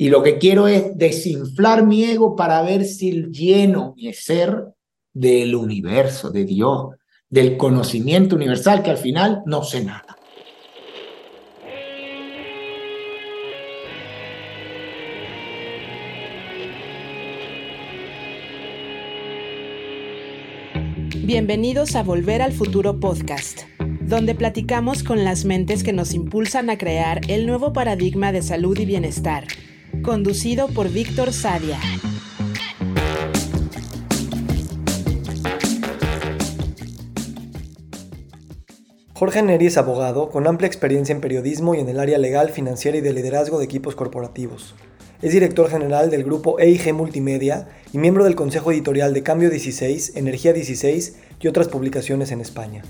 Y lo que quiero es desinflar mi ego para ver si lleno mi ser del universo, de Dios, del conocimiento universal, que al final no sé nada. Bienvenidos a Volver al Futuro Podcast, donde platicamos con las mentes que nos impulsan a crear el nuevo paradigma de salud y bienestar, conducido por Víctor Sadia. Jorge Neri es abogado con amplia experiencia en periodismo y en el área legal, financiera y de liderazgo de equipos corporativos. Es director general del grupo EIG Multimedia y miembro del consejo editorial de Cambio 16, Energía 16 y otras publicaciones en España.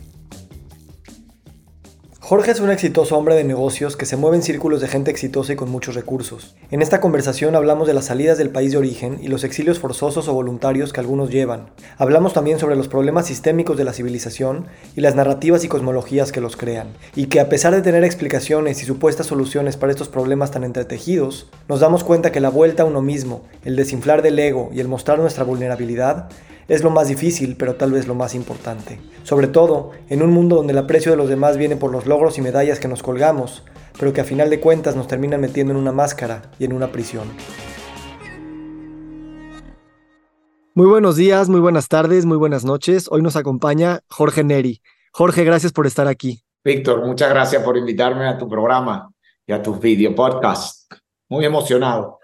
Jorge es un exitoso hombre de negocios que se mueve en círculos de gente exitosa y con muchos recursos. En esta conversación hablamos de las salidas del país de origen y los exilios forzosos o voluntarios que algunos llevan. Hablamos también sobre los problemas sistémicos de la civilización y las narrativas y cosmologías que los crean. Y que a pesar de tener explicaciones y supuestas soluciones para estos problemas tan entretejidos, nos damos cuenta que la vuelta a uno mismo, el desinflar del ego y el mostrar nuestra vulnerabilidad es lo más difícil, pero tal vez lo más importante. Sobre todo, en un mundo donde el aprecio de los demás viene por los logros y medallas que nos colgamos, pero que a final de cuentas nos terminan metiendo en una máscara y en una prisión. Muy buenos días, muy buenas tardes, muy buenas noches. Hoy nos acompaña Jorge Neri. Jorge, gracias por estar aquí. Víctor, muchas gracias por invitarme a tu programa y a tus video podcasts. Muy emocionado.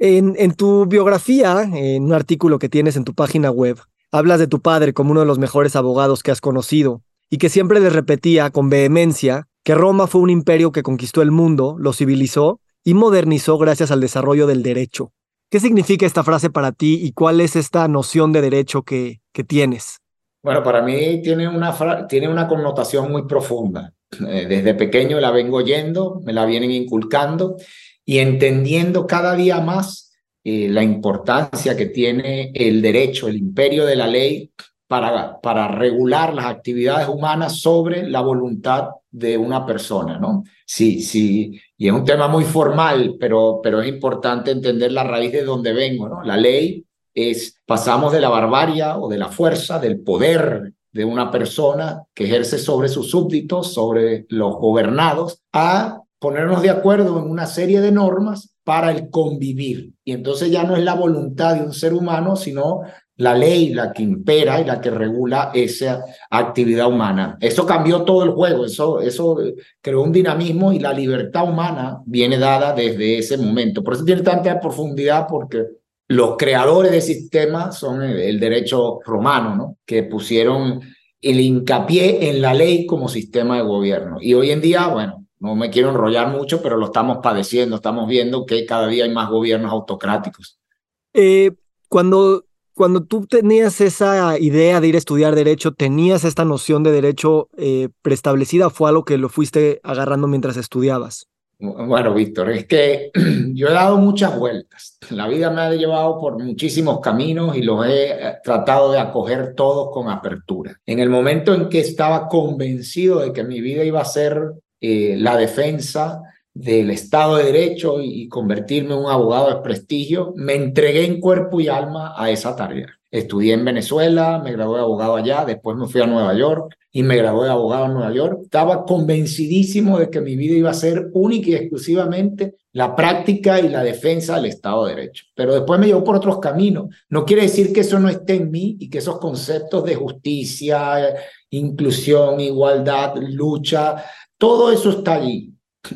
En, tu biografía, en un artículo que tienes en tu página web, hablas de tu padre como uno de los mejores abogados que has conocido y que siempre le repetía con vehemencia que Roma fue un imperio que conquistó el mundo, lo civilizó y modernizó gracias al desarrollo del derecho. ¿Qué significa esta frase para ti y cuál es esta noción de derecho que, que tienes? Bueno, para mí tiene una, tiene una connotación muy profunda. Eh, desde pequeño la vengo oyendo, me la vienen inculcando y entendiendo cada día más eh, la importancia que tiene el derecho, el imperio de la ley para, para regular las actividades humanas sobre la voluntad de una persona, ¿no? Sí, sí, y es un tema muy formal, pero, pero es importante entender la raíz de donde vengo, ¿no? La ley es, pasamos de la barbarie o de la fuerza, del poder de una persona que ejerce sobre sus súbditos, sobre los gobernados, a ponernos de acuerdo en una serie de normas para el convivir. Y entonces ya no es la voluntad de un ser humano, sino la ley la que impera y la que regula esa actividad humana. Eso cambió todo el juego, eso, eso creó un dinamismo y la libertad humana viene dada desde ese momento. Por eso tiene tanta profundidad porque los creadores del sistema son el, derecho romano, ¿no? que pusieron el hincapié en la ley como sistema de gobierno. Y hoy en día, bueno, no me quiero enrollar mucho, pero lo estamos padeciendo, estamos viendo que cada día hay más gobiernos autocráticos. Eh, cuando, cuando tú tenías esa idea de ir a estudiar derecho, ¿tenías esta noción de derecho eh, preestablecida o fue algo que lo fuiste agarrando mientras estudiabas? Bueno, Víctor, es que yo he dado muchas vueltas. La vida me ha llevado por muchísimos caminos y los he eh, tratado de acoger todos con apertura. En el momento en que estaba convencido de que mi vida iba a ser eh, la defensa del Estado de Derecho y, convertirme en un abogado de prestigio, me entregué en cuerpo y alma a esa tarea. Estudié en Venezuela, me gradué de abogado allá, después me fui a Nueva York y me gradué de abogado en Nueva York. Estaba convencidísimo de que mi vida iba a ser única y exclusivamente la práctica y la defensa del Estado de Derecho. Pero después me llevó por otros caminos. No quiere decir que eso no esté en mí y que esos conceptos de justicia, inclusión, igualdad, lucha, todo eso está allí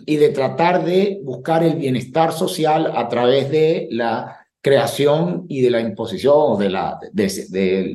y de tratar de buscar el bienestar social a través de la creación y de la imposición o del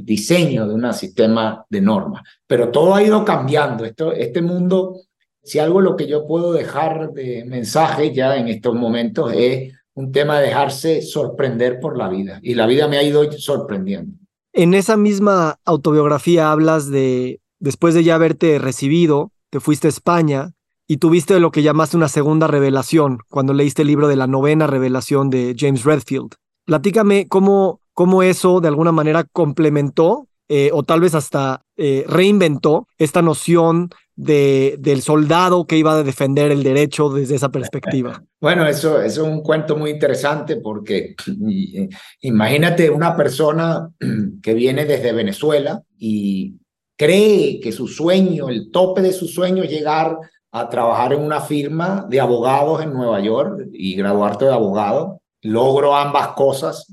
diseño de un sistema de normas. Pero todo ha ido cambiando. Esto, este mundo, si algo lo que yo puedo dejar de mensaje ya en estos momentos es un tema de dejarse sorprender por la vida. Y la vida me ha ido sorprendiendo. En esa misma autobiografía hablas de, después de ya haberte recibido, te fuiste a España y tuviste lo que llamaste una segunda revelación cuando leíste el libro de la novena revelación de James Redfield. Platícame cómo, cómo eso de alguna manera complementó eh, o tal vez hasta eh, reinventó esta noción de, del soldado que iba a defender el derecho desde esa perspectiva. Bueno, eso, eso es un cuento muy interesante porque imagínate una persona que viene desde Venezuela y cree que su sueño, el tope de su sueño es llegar a trabajar en una firma de abogados en Nueva York y graduarte de abogado. Logro ambas cosas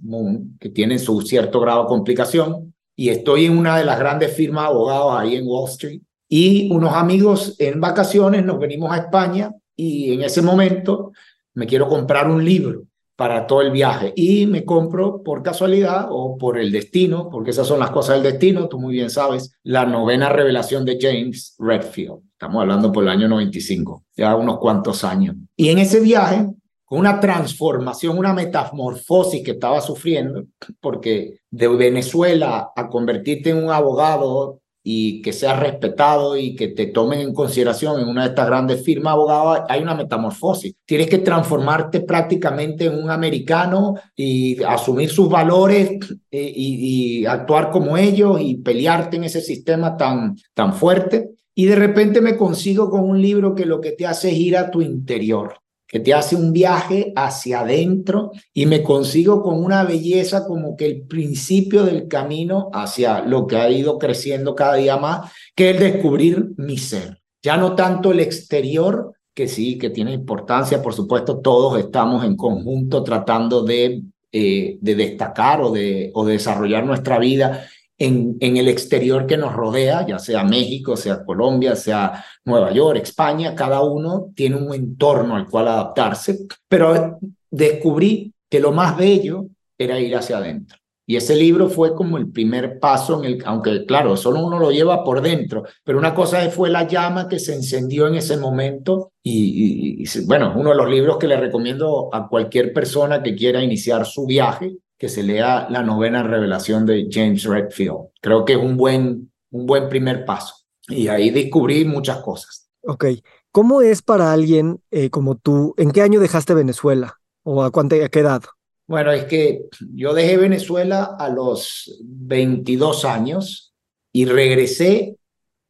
que tienen su cierto grado de complicación. Y estoy en una de las grandes firmas de abogados ahí en Wall Street. Y unos amigos en vacaciones nos venimos a España y en ese momento me quiero comprar un libro para todo el viaje y me compro por casualidad o por el destino, porque esas son las cosas del destino, tú muy bien sabes, la novena revelación de James Redfield. Estamos hablando por el año 95, ya unos cuantos años. Y en ese viaje, con una transformación, una metamorfosis que estaba sufriendo, porque de Venezuela a convertirte en un abogado y que seas respetado y que te tomen en consideración en una de estas grandes firmas abogados, hay una metamorfosis. Tienes que transformarte prácticamente en un americano y asumir sus valores eh, y, actuar como ellos y pelearte en ese sistema tan, tan fuerte. Y de repente me consigo con un libro que lo que te hace es ir a tu interior que te hace un viaje hacia adentro y me consigo con una belleza como que el principio del camino hacia lo que ha ido creciendo cada día más, que es descubrir mi ser. Ya no tanto el exterior, que sí, que tiene importancia, por supuesto, todos estamos en conjunto tratando de, eh, de destacar o de, o de desarrollar nuestra vida en, el exterior que nos rodea, ya sea México, sea Colombia, sea Nueva York, España, cada uno tiene un entorno al cual adaptarse, pero descubrí que lo más bello era ir hacia adentro. Y ese libro fue como el primer paso en el, aunque claro, solo uno lo lleva por dentro, pero una cosa fue la llama que se encendió en ese momento y bueno, uno de los libros que le recomiendo a cualquier persona que quiera iniciar su viaje que se lea la novena revelación de James Redfield. Creo que es un buen, un buen primer paso. Y ahí descubrí muchas cosas. Ok. ¿Cómo es para alguien eh, como tú? ¿En qué año dejaste Venezuela? ¿O a, cuánta, a qué edad? Bueno, es que yo dejé Venezuela a los 22 años y regresé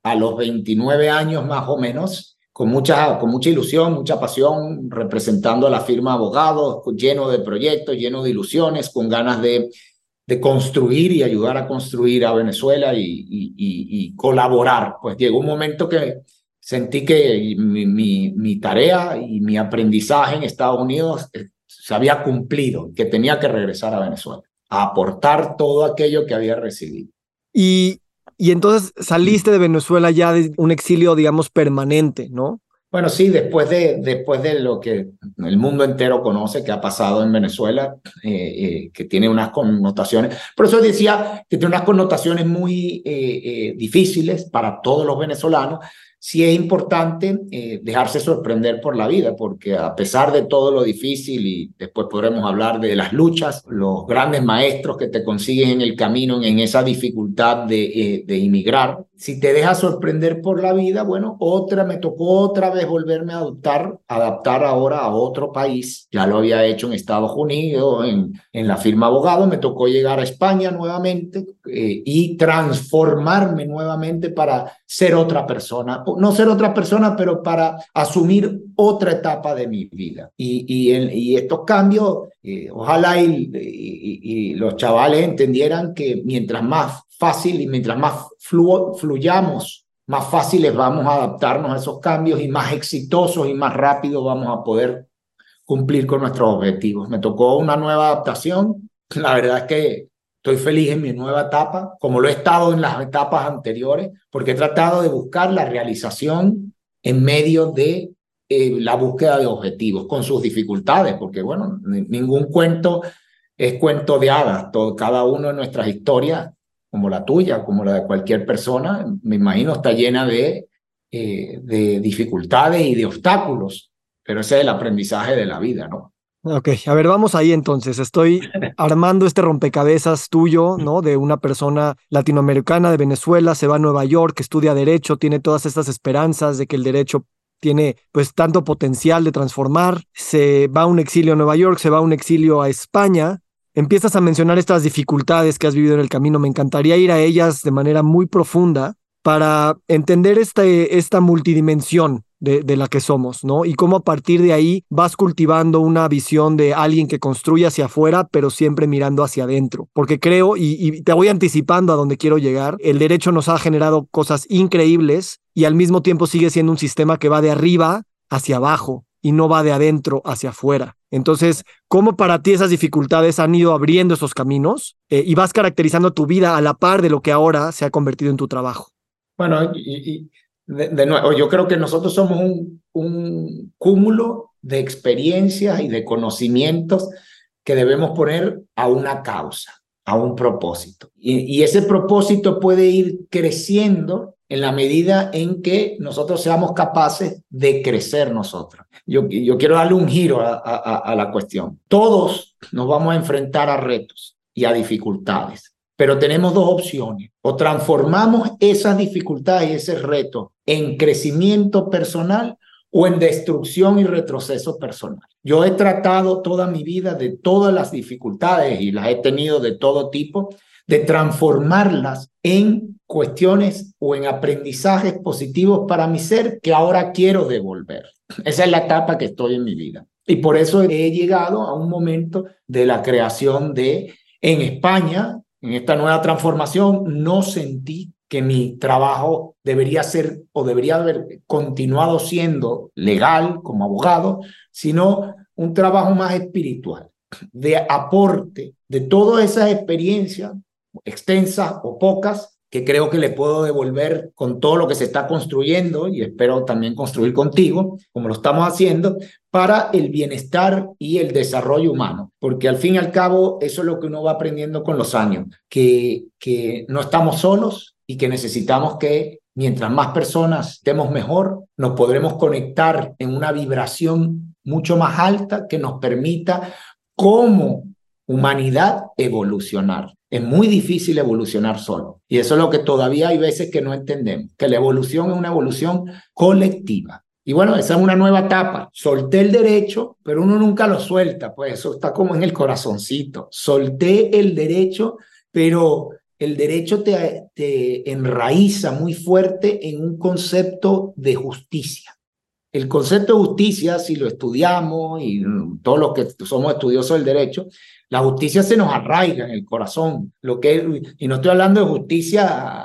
a los 29 años más o menos con mucha, con mucha ilusión, mucha pasión, representando a la firma abogados, lleno de proyectos, lleno de ilusiones, con ganas de, de construir y ayudar a construir a Venezuela y, y, y, colaborar. Pues llegó un momento que sentí que mi, mi, mi, tarea y mi aprendizaje en Estados Unidos eh, se había cumplido, que tenía que regresar a Venezuela, a aportar todo aquello que había recibido. Y y entonces saliste de Venezuela ya de un exilio, digamos, permanente, ¿no? Bueno, sí, después de, después de lo que el mundo entero conoce que ha pasado en Venezuela, eh, eh, que tiene unas connotaciones, por eso decía que tiene unas connotaciones muy eh, difíciles para todos los venezolanos, sí es importante eh, dejarse sorprender por la vida, porque a pesar de todo lo difícil, y después podremos hablar de las luchas, los grandes maestros que te consiguen en el camino, en esa dificultad de, eh, de inmigrar, si te dejas sorprender por la vida, bueno, otra, me tocó otra vez volverme a adaptar, adaptar ahora a otro país. Ya lo había hecho en Estados Unidos, en, en la firma abogado, me tocó llegar a España nuevamente eh, y transformarme nuevamente para ser otra persona. No ser otra persona, pero para asumir otra etapa de mi vida. Y, y, y estos cambios, eh, ojalá y, y los chavales entendieran que mientras más fácil y mientras más fluyamos, más fáciles vamos a adaptarnos a esos cambios y más exitosos y más rápido vamos a poder cumplir con nuestros objetivos. Me tocó una nueva adaptación. La verdad es que estoy feliz en mi nueva etapa, como lo he estado en las etapas anteriores, porque he tratado de buscar la realización en medio de eh, la búsqueda de objetivos, con sus dificultades, porque bueno, ningún cuento es cuento de hadas, todo, cada uno de nuestras historias como la tuya, como la de cualquier persona, me imagino está llena de, eh, de dificultades y de obstáculos, pero ese es el aprendizaje de la vida, ¿no? Ok, a ver, vamos ahí entonces. Estoy armando este rompecabezas tuyo, ¿no? De una persona latinoamericana de Venezuela, se va a Nueva York, estudia derecho, tiene todas estas esperanzas de que el derecho tiene pues tanto potencial de transformar, se va a un exilio a Nueva York, se va a un exilio a España, empiezas a mencionar estas dificultades que has vivido en el camino. Me encantaría ir a ellas de manera muy profunda, para entender este, esta multidimensión de, la que somos, ¿no? Y cómo a partir de ahí vas cultivando una visión de alguien que construye hacia afuera, pero siempre mirando hacia adentro. Porque creo, y, y te voy anticipando a donde quiero llegar, el derecho nos ha generado cosas increíbles y al mismo tiempo sigue siendo un sistema que va de arriba hacia abajo y no va de adentro hacia afuera. Entonces, ¿cómo para ti esas dificultades han ido abriendo esos caminos eh, y vas caracterizando tu vida a la par de lo que ahora se ha convertido en tu trabajo? Bueno, de, nuevo, yo creo que nosotros somos un cúmulo de experiencias y de conocimientos que debemos poner a una causa, a un propósito. y ese propósito puede ir creciendo en la medida en que nosotros seamos capaces de crecer nosotros. Yo, yo quiero darle un giro a, a, la cuestión. Todos nos vamos a enfrentar a retos y a dificultades, pero tenemos dos opciones. O transformamos esas dificultades y ese reto en crecimiento personal o en destrucción y retroceso personal. Yo he tratado toda mi vida de todas las dificultades y las he tenido de todo tipo, de transformarlas en cuestiones o en aprendizajes positivos para mi ser que ahora quiero devolver. Esa es la etapa que estoy en mi vida. Y por eso he llegado a un momento de la creación de, en España, en esta nueva transformación, no sentí que mi trabajo debería ser o debería haber continuado siendo legal como abogado, sino un trabajo más espiritual, de aporte de todas esas experiencias extensas o pocas que creo que le puedo devolver con todo lo que se está construyendo y espero también construir contigo, como lo estamos haciendo, para el bienestar y el desarrollo humano. Porque al fin y al cabo, eso es lo que uno va aprendiendo con los años, que, que no estamos solos y que necesitamos que mientras más personas estemos mejor, nos podremos conectar en una vibración mucho más alta que nos permita como humanidad evolucionar. Es muy difícil evolucionar solo. Y eso es lo que todavía hay veces que no entendemos, que la evolución es una evolución colectiva. Y bueno, esa es una nueva etapa. Solté el derecho, pero uno nunca lo suelta, pues eso está como en el corazoncito. Solté el derecho, pero el derecho te, te enraiza muy fuerte en un concepto de justicia. El concepto de justicia, si lo estudiamos y todos los que somos estudiosos del derecho, la justicia se nos arraiga en el corazón. Lo que, y no estoy hablando de justicia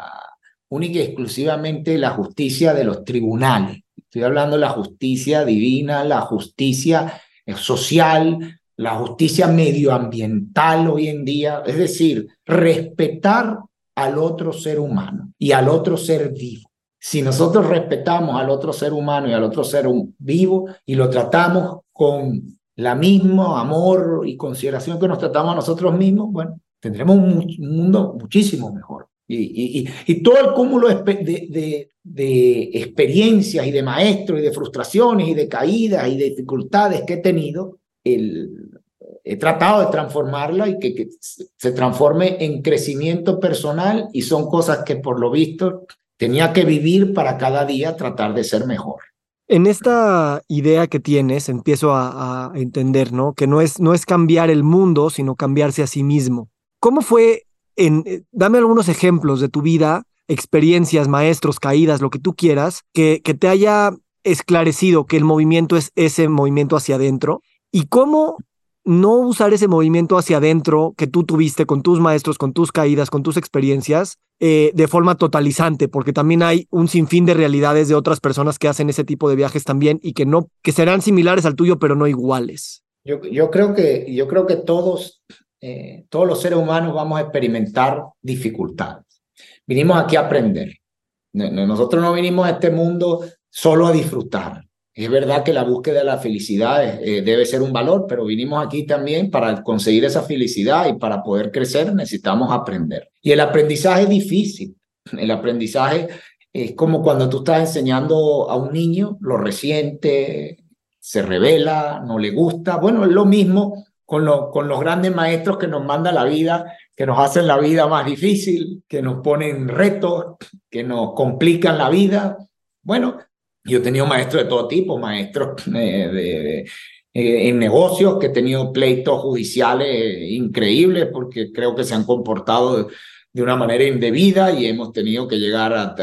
única y exclusivamente la justicia de los tribunales. Estoy hablando de la justicia divina, la justicia eh, social, la justicia medioambiental hoy en día. Es decir, respetar al otro ser humano y al otro ser vivo. Si nosotros respetamos al otro ser humano y al otro ser vivo y lo tratamos con la misma amor y consideración que nos tratamos a nosotros mismos, bueno, tendremos un, mundo muchísimo mejor. Y, y, y, todo el cúmulo de, experiencias y de maestros y de frustraciones y de caídas y de dificultades que he tenido, el, he tratado de transformarla y que se transforme en crecimiento personal y son cosas que por lo visto tenía que vivir para cada día tratar de ser mejor. En esta idea que tienes, empiezo a, entender, ¿no? Que no es, no es cambiar el mundo, sino cambiarse a sí mismo. ¿Cómo fue, en, eh, dame algunos ejemplos de tu vida, experiencias, maestros, caídas, lo que tú quieras, que, que te haya esclarecido que el movimiento es ese movimiento hacia adentro? ¿Y cómo no usar ese movimiento hacia adentro que tú tuviste con tus maestros, con tus caídas, con tus experiencias, eh, de forma totalizante, porque también hay un sinfín de realidades de otras personas que hacen ese tipo de viajes también y que no, que serán similares al tuyo, pero no iguales. Yo, yo creo que, yo creo que todos, eh, todos los seres humanos vamos a experimentar dificultades. Vinimos aquí a aprender. Nosotros no vinimos a este mundo solo a disfrutar. Es verdad que la búsqueda de la felicidad eh, debe ser un valor, pero vinimos aquí también para conseguir esa felicidad y para poder crecer necesitamos aprender. Y el aprendizaje es difícil. El aprendizaje es como cuando tú estás enseñando a un niño, lo resiente, se revela, no le gusta. Bueno, es lo mismo con, con los grandes maestros que nos manda la vida, que nos hacen la vida más difícil, que nos ponen retos, que nos complican la vida. Bueno, yo he tenido maestros de todo tipo, maestros eh, de, eh, en negocios que he tenido pleitos judiciales increíbles porque creo que se han comportado de una manera indebida y hemos tenido que llegar a,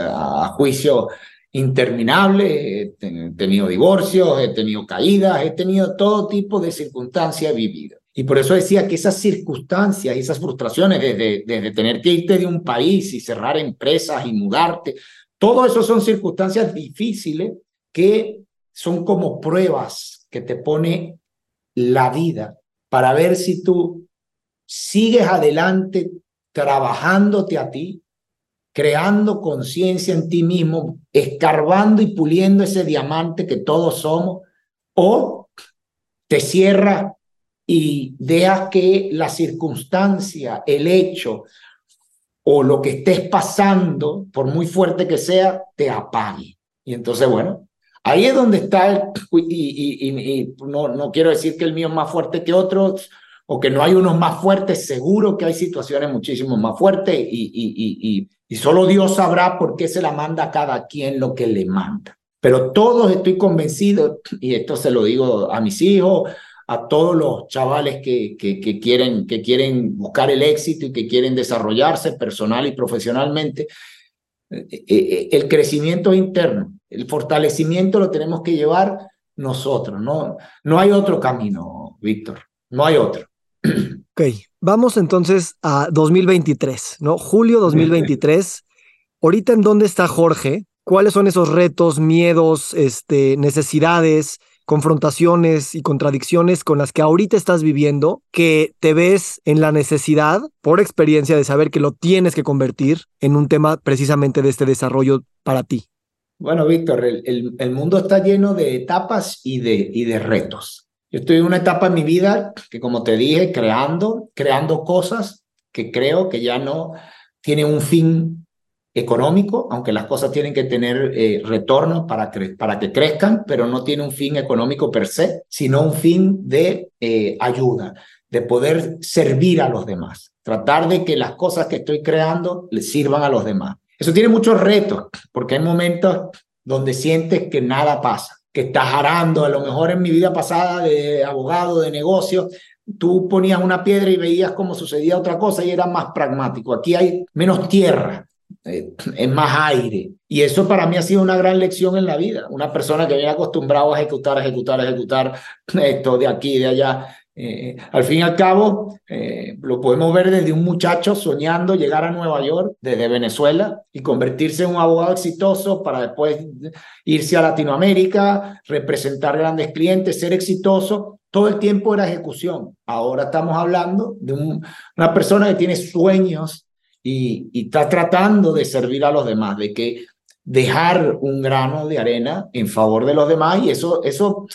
a juicio interminable, he tenido divorcios, he tenido caídas, he tenido todo tipo de circunstancias vividas. Y por eso decía que esas circunstancias y esas frustraciones desde, desde tener que irte de un país y cerrar empresas y mudarte, todo eso son circunstancias difíciles que son como pruebas que te pone la vida para ver si tú sigues adelante trabajándote a ti, creando conciencia en ti mismo, escarbando y puliendo ese diamante que todos somos, o te cierras y dejas que la circunstancia, el hecho o lo que estés pasando, por muy fuerte que sea, te apague. Y entonces, bueno, ahí es donde está, el, y, y, no, no quiero decir que el mío es más fuerte que otros, o que no hay unos más fuertes, seguro que hay situaciones muchísimo más fuertes y, y, y, solo Dios sabrá por qué se la manda a cada quien lo que le manda. Pero todos estoy convencido, y esto se lo digo a mis hijos, a todos los chavales que, que, que, quieren, que quieren buscar el éxito y que quieren desarrollarse personal y profesionalmente. Eh, eh, eh, el crecimiento interno, el fortalecimiento lo tenemos que llevar nosotros, no, no hay otro camino, Víctor, no hay otro. Ok, vamos entonces a 2023, ¿no? Julio 2023. Ahorita en dónde está Jorge, cuáles son esos retos, miedos, este, necesidades, confrontaciones y contradicciones con las que ahorita estás viviendo, que te ves en la necesidad, por experiencia, de saber que lo tienes que convertir en un tema precisamente de este desarrollo para ti? Bueno, Víctor, el, mundo está lleno de etapas y de, y de retos. Yo estoy en una etapa en mi vida que, como te dije, creando, creando cosas que creo que ya no tiene un fin económico, aunque las cosas tienen que tener eh, retorno para, para que crezcan, pero no tiene un fin económico per se, sino un fin de eh, ayuda, de poder servir a los demás, tratar de que las cosas que estoy creando le sirvan a los demás. Eso tiene muchos retos, porque hay momentos donde sientes que nada pasa, que estás arando, a lo mejor en mi vida pasada de abogado, de negocio, tú ponías una piedra y veías cómo sucedía otra cosa y era más pragmático. Aquí hay menos tierra, eh, es más aire. Y eso para mí ha sido una gran lección en la vida. Una persona que viene acostumbrado a ejecutar, ejecutar, ejecutar esto de aquí, de allá. Eh, al fin y al cabo, eh, lo podemos ver desde un muchacho soñando llegar a Nueva York desde Venezuela y convertirse en un abogado exitoso para después irse a Latinoamérica, representar grandes clientes, ser exitoso. Todo el tiempo era ejecución. Ahora estamos hablando de una persona que tiene sueños y, está tratando de servir a los demás, de que dejar un grano de arena en favor de los demás y eso, eso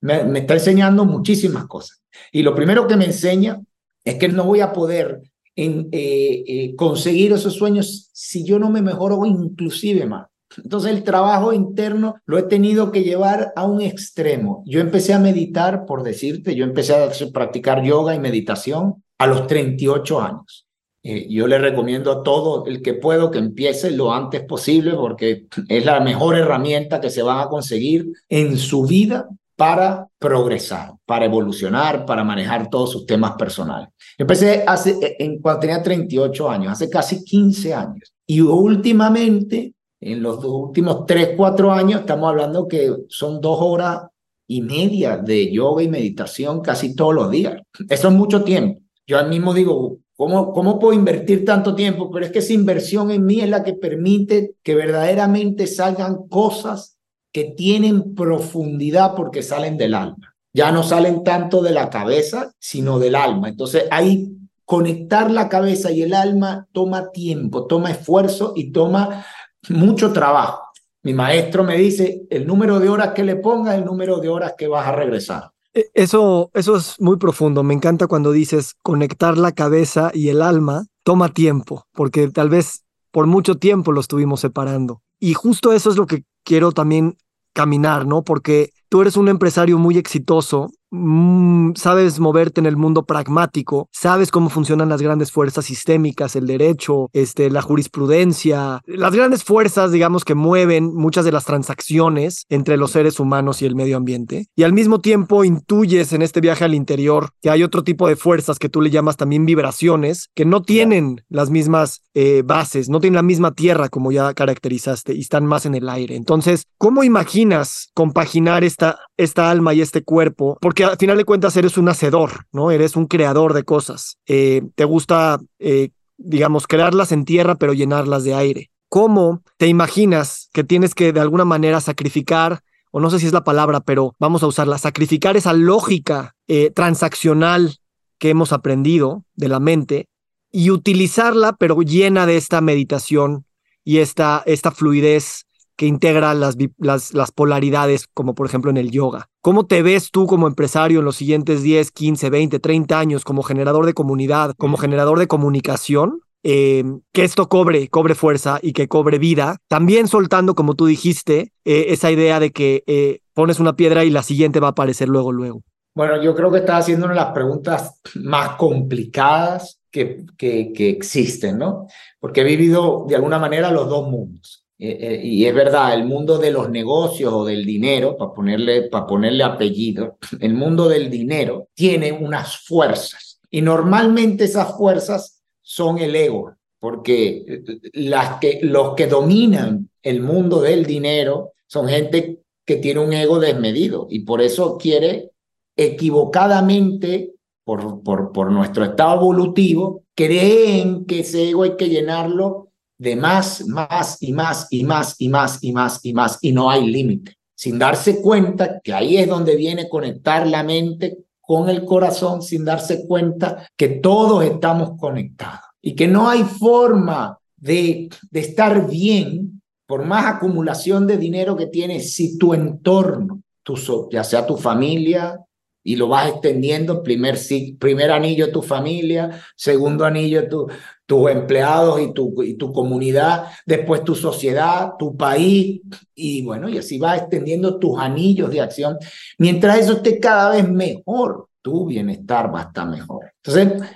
me, está enseñando muchísimas cosas. Y lo primero que me enseña es que no voy a poder eh, eh, conseguir esos sueños si yo no me mejoro inclusive más. Entonces el trabajo interno lo he tenido que llevar a un extremo. Yo empecé a meditar, por decirte, yo empecé a practicar yoga y meditación a los 38 años. Eh, yo le recomiendo a todo el que puedo que empiece lo antes posible porque es la mejor herramienta que se van a conseguir en su vida para progresar, para evolucionar, para manejar todos sus temas personales. Empecé hace, eh, en, cuando tenía 38 años, hace casi 15 años. Y últimamente, en los últimos 3, 4 años, estamos hablando que son dos horas y media de yoga y meditación casi todos los días. Eso es mucho tiempo. Yo al mismo digo, ¿Cómo, ¿Cómo puedo invertir tanto tiempo? Pero es que esa inversión en mí es la que permite que verdaderamente salgan cosas que tienen profundidad porque salen del alma. Ya no salen tanto de la cabeza, sino del alma. Entonces ahí conectar la cabeza y el alma toma tiempo, toma esfuerzo y toma mucho trabajo. Mi maestro me dice, el número de horas que le pongas, el número de horas que vas a regresar. E, eso, eso es muy profundo. Me encanta cuando dices conectar la cabeza y el alma toma tiempo, porque tal vez por mucho tiempo lo estuvimos separando. Y justo eso es lo que quiero también caminar, ¿no? Porque tú eres un empresario muy exitoso Mm, sabes moverte en el mundo pragmático, sabes cómo funcionan las grandes fuerzas sistémicas, el derecho, este, la jurisprudencia, las grandes fuerzas, digamos, que mueven muchas de las transacciones entre los seres humanos y el medio ambiente. Y al mismo tiempo intuyes en este viaje al interior que hay otro tipo de fuerzas que tú le llamas también vibraciones, que no tienen las mismas eh, bases, no tienen la misma tierra como ya caracterizaste y están más en el aire. Entonces, ¿cómo imaginas compaginar esta, esta alma y este cuerpo? Porque al final de cuentas eres un hacedor, ¿no? Eres un creador de cosas. Eh, te gusta, eh, digamos, crearlas en tierra, pero llenarlas de aire. ¿Cómo te imaginas que tienes que de alguna manera sacrificar, o no sé si es la palabra, pero vamos a usarla, sacrificar esa lógica eh, transaccional que hemos aprendido de la mente y utilizarla, pero llena de esta meditación y esta, esta fluidez que integra las, las, las, polaridades, como por ejemplo en el yoga. ¿Cómo te ves tú como empresario en los siguientes 10, 15, 20, 30 años como generador de comunidad, como generador de comunicación? Eh, que esto cobre, cobre fuerza y que cobre vida, también soltando, como tú dijiste, eh, esa idea de que eh, pones una piedra y la siguiente va a aparecer luego, luego. Bueno, yo creo que estás haciendo una de las preguntas más complicadas que, que, que existen, ¿no? Porque he vivido de alguna manera los dos mundos. Eh, eh, y es verdad, el mundo de los negocios o del dinero, para ponerle, para ponerle apellido, el mundo del dinero tiene unas fuerzas. Y normalmente esas fuerzas son el ego, porque eh, las que, los que dominan el mundo del dinero son gente que tiene un ego desmedido y por eso quiere equivocadamente, por, por, por nuestro estado evolutivo, creen que ese ego hay que llenarlo de más, más y más y más y más y más y más y no hay límite, sin darse cuenta que ahí es donde viene conectar la mente con el corazón, sin darse cuenta que todos estamos conectados y que no hay forma de, de estar bien por más acumulación de dinero que tienes si tu entorno, tu, ya sea tu familia, y lo vas extendiendo, primer, primer anillo tu familia, segundo anillo tu, tus empleados y tu, y tu comunidad, después tu sociedad, tu país, y bueno, y así vas extendiendo tus anillos de acción. Mientras eso esté cada vez mejor, tu bienestar va a estar mejor. Entonces,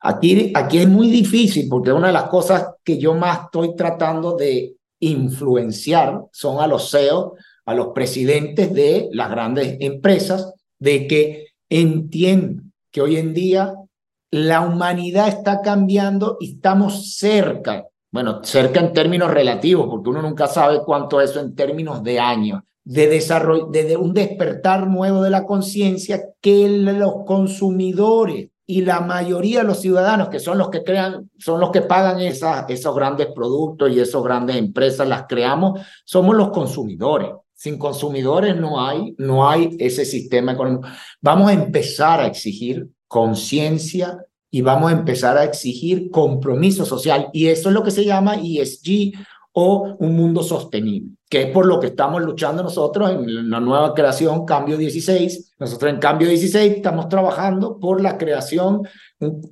aquí, aquí es muy difícil porque una de las cosas que yo más estoy tratando de influenciar son a los CEOs, a los presidentes de las grandes empresas, de que entiendan que hoy en día la humanidad está cambiando y estamos cerca, bueno, cerca en términos relativos, porque uno nunca sabe cuánto eso en términos de años, de desarrollo, de, un despertar nuevo de la conciencia que los consumidores y la mayoría de los ciudadanos, que son los que crean, son los que pagan esas, esos grandes productos y esas grandes empresas, las creamos, somos los consumidores. Sin consumidores no hay, no hay ese sistema económico. Vamos a empezar a exigir conciencia y vamos a empezar a exigir compromiso social. Y eso es lo que se llama ESG o un mundo sostenible, que es por lo que estamos luchando nosotros en la nueva creación Cambio 16. Nosotros en Cambio 16 estamos trabajando por la creación,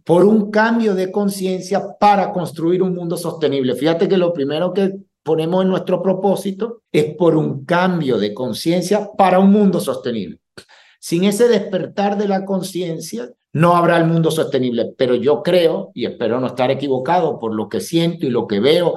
por un cambio de conciencia para construir un mundo sostenible. Fíjate que lo primero que ponemos en nuestro propósito es por un cambio de conciencia para un mundo sostenible. Sin ese despertar de la conciencia, no habrá el mundo sostenible, pero yo creo, y espero no estar equivocado por lo que siento y lo que veo,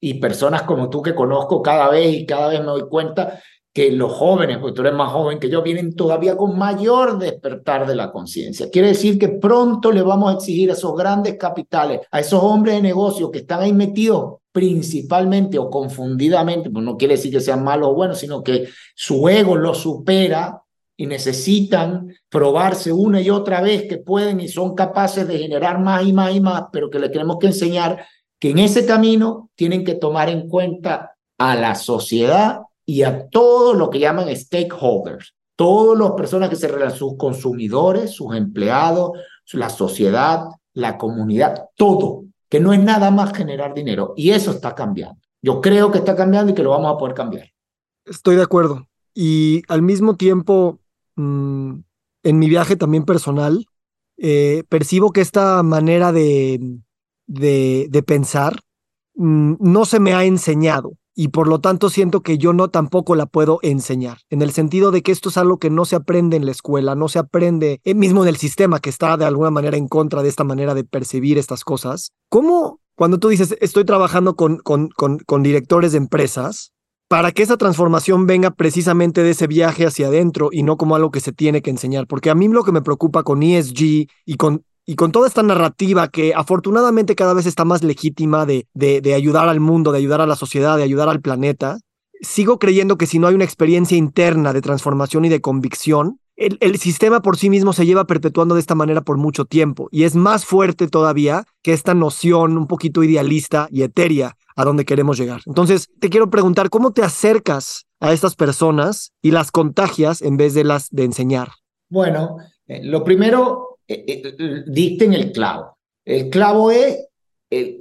y personas como tú que conozco cada vez y cada vez me doy cuenta que los jóvenes, porque tú eres más joven que yo, vienen todavía con mayor despertar de la conciencia. Quiere decir que pronto le vamos a exigir a esos grandes capitales, a esos hombres de negocio que están ahí metidos principalmente o confundidamente, pues no quiere decir que sean malos o buenos, sino que su ego lo supera y necesitan probarse una y otra vez que pueden y son capaces de generar más y más y más, pero que le tenemos que enseñar que en ese camino tienen que tomar en cuenta a la sociedad y a todo lo que llaman stakeholders, todas las personas que se relacionan, sus consumidores, sus empleados, la sociedad, la comunidad, todo, que no es nada más generar dinero. Y eso está cambiando. Yo creo que está cambiando y que lo vamos a poder cambiar. Estoy de acuerdo. Y al mismo tiempo, Mm, en mi viaje también personal, eh, percibo que esta manera de, de, pensar mm, no se me ha enseñado. Y por lo tanto siento que yo no tampoco la puedo enseñar, en el sentido de que esto es algo que no se aprende en la escuela, no se aprende eh, mismo en el sistema que está de alguna manera en contra de esta manera de percibir estas cosas. ¿Cómo, cuando tú dices, estoy trabajando con, con, con, con directores de empresas, para que esa transformación venga precisamente de ese viaje hacia adentro y no como algo que se tiene que enseñar. Porque a mí lo que me preocupa con ESG y con y con toda esta narrativa que afortunadamente cada vez está más legítima de, de, ayudar al mundo, de ayudar a la sociedad, de ayudar al planeta, sigo creyendo que si no hay una experiencia interna de transformación y de convicción, el, el, sistema por sí mismo se lleva perpetuando de esta manera por mucho tiempo y es más fuerte todavía que esta noción un poquito idealista y etérea a donde queremos llegar. Entonces, te quiero preguntar, ¿cómo te acercas a estas personas y las contagias en vez de las de enseñar? Bueno, eh, lo primero eh, eh, dicten el clavo. El clavo es,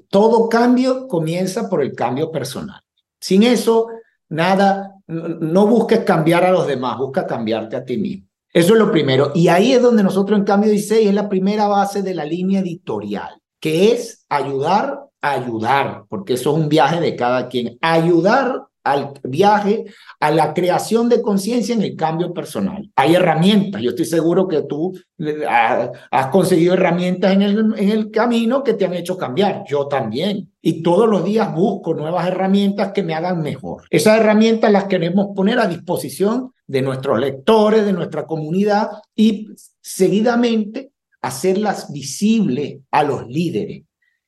todo cambio comienza por el cambio personal. Sin eso, nada, no busques cambiar a los demás, busca cambiarte a ti mismo. Eso es lo primero. Y ahí es donde nosotros en Cambio 16 es la primera base de la línea editorial, que es ayudar a ayudar, porque eso es un viaje de cada quien. Ayudar al viaje, a la creación de conciencia en el cambio personal. Hay herramientas, yo estoy seguro que tú eh, has conseguido herramientas en el, en el camino que te han hecho cambiar, yo también. Y todos los días busco nuevas herramientas que me hagan mejor. Esas herramientas las queremos poner a disposición de nuestros lectores, de nuestra comunidad y seguidamente hacerlas visibles a los líderes,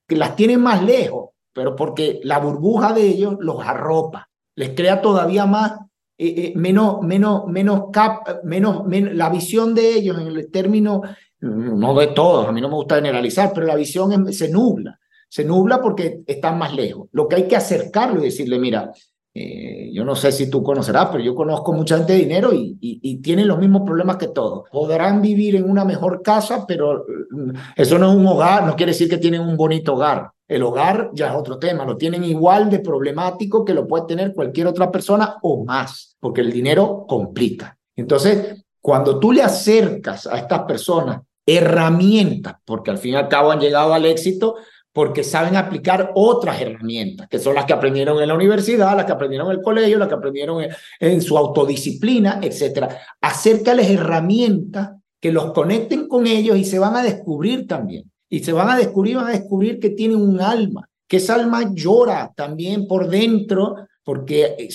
que las tienen más lejos, pero porque la burbuja de ellos los arropa les crea todavía más, eh, eh, menos, menos, menos, cap, menos, la visión de ellos en el término, no de todos, a mí no me gusta generalizar, pero la visión se nubla, se nubla porque están más lejos. Lo que hay que acercarlo y decirle, mira, eh, yo no sé si tú conocerás, pero yo conozco mucha gente de dinero y, y, y, tienen los mismos problemas que todos. Podrán vivir en una mejor casa, pero mm, eso no es un hogar, no quiere decir que tienen un bonito hogar. El hogar ya es otro tema, lo tienen igual de problemático que lo puede tener cualquier otra persona o más, porque el dinero complica. Entonces, cuando tú le acercas a estas personas herramientas, porque al fin y al cabo han llegado al éxito, porque saben aplicar otras herramientas, que son las que aprendieron en la universidad, las que aprendieron en el colegio, las que aprendieron en, su autodisciplina, etc. Acércales herramientas que los conecten con ellos y se van a descubrir también y se van a descubrir, van a descubrir que tienen un alma, que esa alma llora también por dentro, porque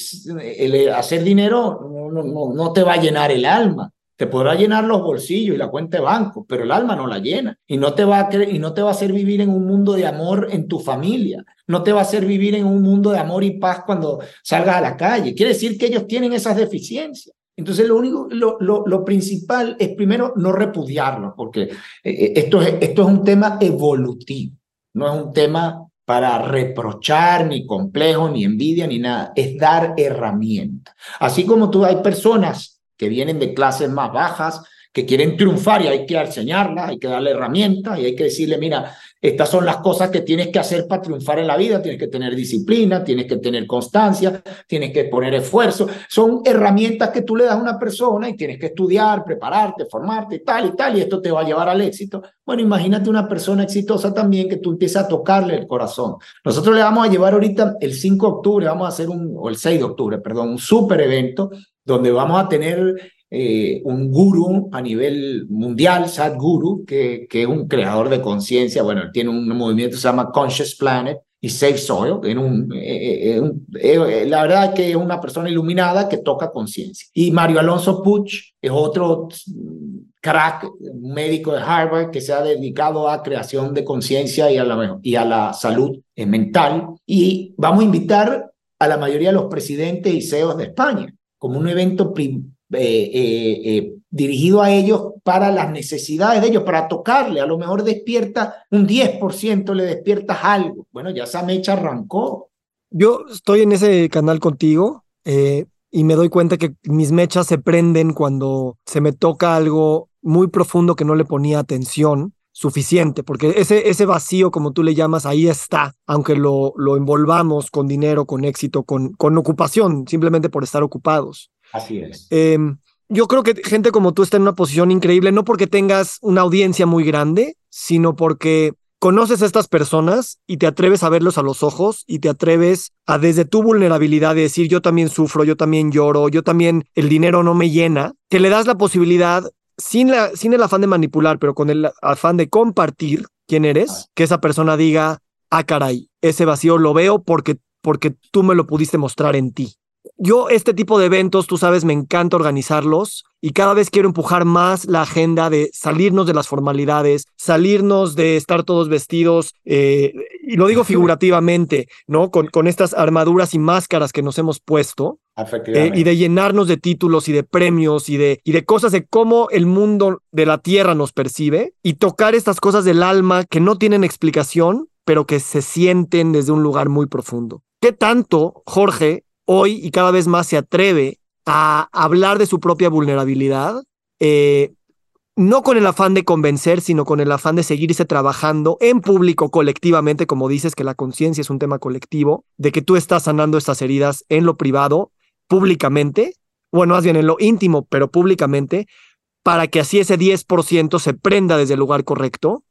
el hacer dinero no, no, no te va a llenar el alma. Te podrá llenar los bolsillos y la cuenta de banco, pero el alma no la llena y no te va a y no te va a hacer vivir en un mundo de amor en tu familia. No te va a hacer vivir en un mundo de amor y paz cuando salgas a la calle. Quiere decir que ellos tienen esas deficiencias. Entonces, lo único, lo, lo, principal es primero no repudiarlo, porque eh, eh, esto es, esto es un tema evolutivo, no es un tema para reprochar, ni complejo, ni envidia, ni nada, es dar herramientas. Así como tú hay personas que vienen de clases más bajas, que quieren triunfar y hay que enseñarlas, hay que darle herramientas y hay que decirle, mira, estas son las cosas que tienes que hacer para triunfar en la vida. Tienes que tener disciplina, tienes que tener constancia, tienes que poner esfuerzo. Son herramientas que tú le das a una persona y tienes que estudiar, prepararte, formarte, tal y tal, y esto te va a llevar al éxito. Bueno, imagínate una persona exitosa también que tú empiezas a tocarle el corazón. Nosotros le vamos a llevar ahorita el 5 de octubre, vamos a hacer un, o el 6 de octubre, perdón, un super evento donde vamos a tener eh, un gurú a nivel mundial, Sadhguru, que, que es un creador de conciencia. Bueno, tiene un movimiento que se llama Conscious Planet y Safe Soil. En un, eh, eh, la verdad que es una persona iluminada que toca conciencia. Y Mario Alonso Puch es otro crack, médico de Harvard que se ha dedicado a creación de conciencia y, a la, y a la salud mental. Y vamos a invitar a la mayoría de los presidentes y CEOs de España como un evento eh, eh, eh, dirigido a ellos para las necesidades de ellos, para tocarle. A lo mejor despierta un 10%, le despiertas algo. Bueno, ya esa mecha arrancó. Yo estoy en ese canal contigo y me doy cuenta que mis mechas se prenden cuando se me toca algo muy profundo que no le ponía atención suficiente, porque ese, ese vacío, como tú le llamas, ahí está, aunque lo, lo envolvamos con dinero, con éxito, con, con ocupación, simplemente por estar ocupados. Así es. Em, yo creo que gente como tú está en una posición increíble, no porque tengas una audiencia muy grande, sino porque conoces a estas personas y te atreves a verlos a los ojos y te atreves a desde tu vulnerabilidad de decir yo también sufro, yo también lloro, yo también el dinero no me llena, que le das la posibilidad sin, la, sin el afán de manipular, pero con el afán de compartir quién eres, que esa persona diga, ah, caray, ese vacío lo veo porque, porque tú me lo pudiste mostrar en ti yo este tipo de eventos, tú sabes, me encanta organizarlos y cada vez quiero empujar más la agenda de salirnos de las formalidades, salirnos de estar todos vestidos, eh, y lo digo figurativamente, ¿no? Con, con estas armaduras y máscaras que nos hemos puesto. Eh, y de llenarnos de títulos y de premios y de, y de cosas de cómo el mundo de la tierra nos percibe y tocar estas cosas del alma que no tienen explicación, pero que se sienten desde un lugar muy profundo. ¿Qué tanto, Jorge, hoy y cada vez más se atreve a hablar de su propia vulnerabilidad, eh, no con el afán de convencer, sino con el afán de seguirse trabajando en público colectivamente, como dices que la conciencia es un tema colectivo, de que tú estás sanando estas heridas en lo privado, públicamente, bueno, más bien en lo íntimo, pero públicamente, para que así ese 10% se prenda desde el lugar correcto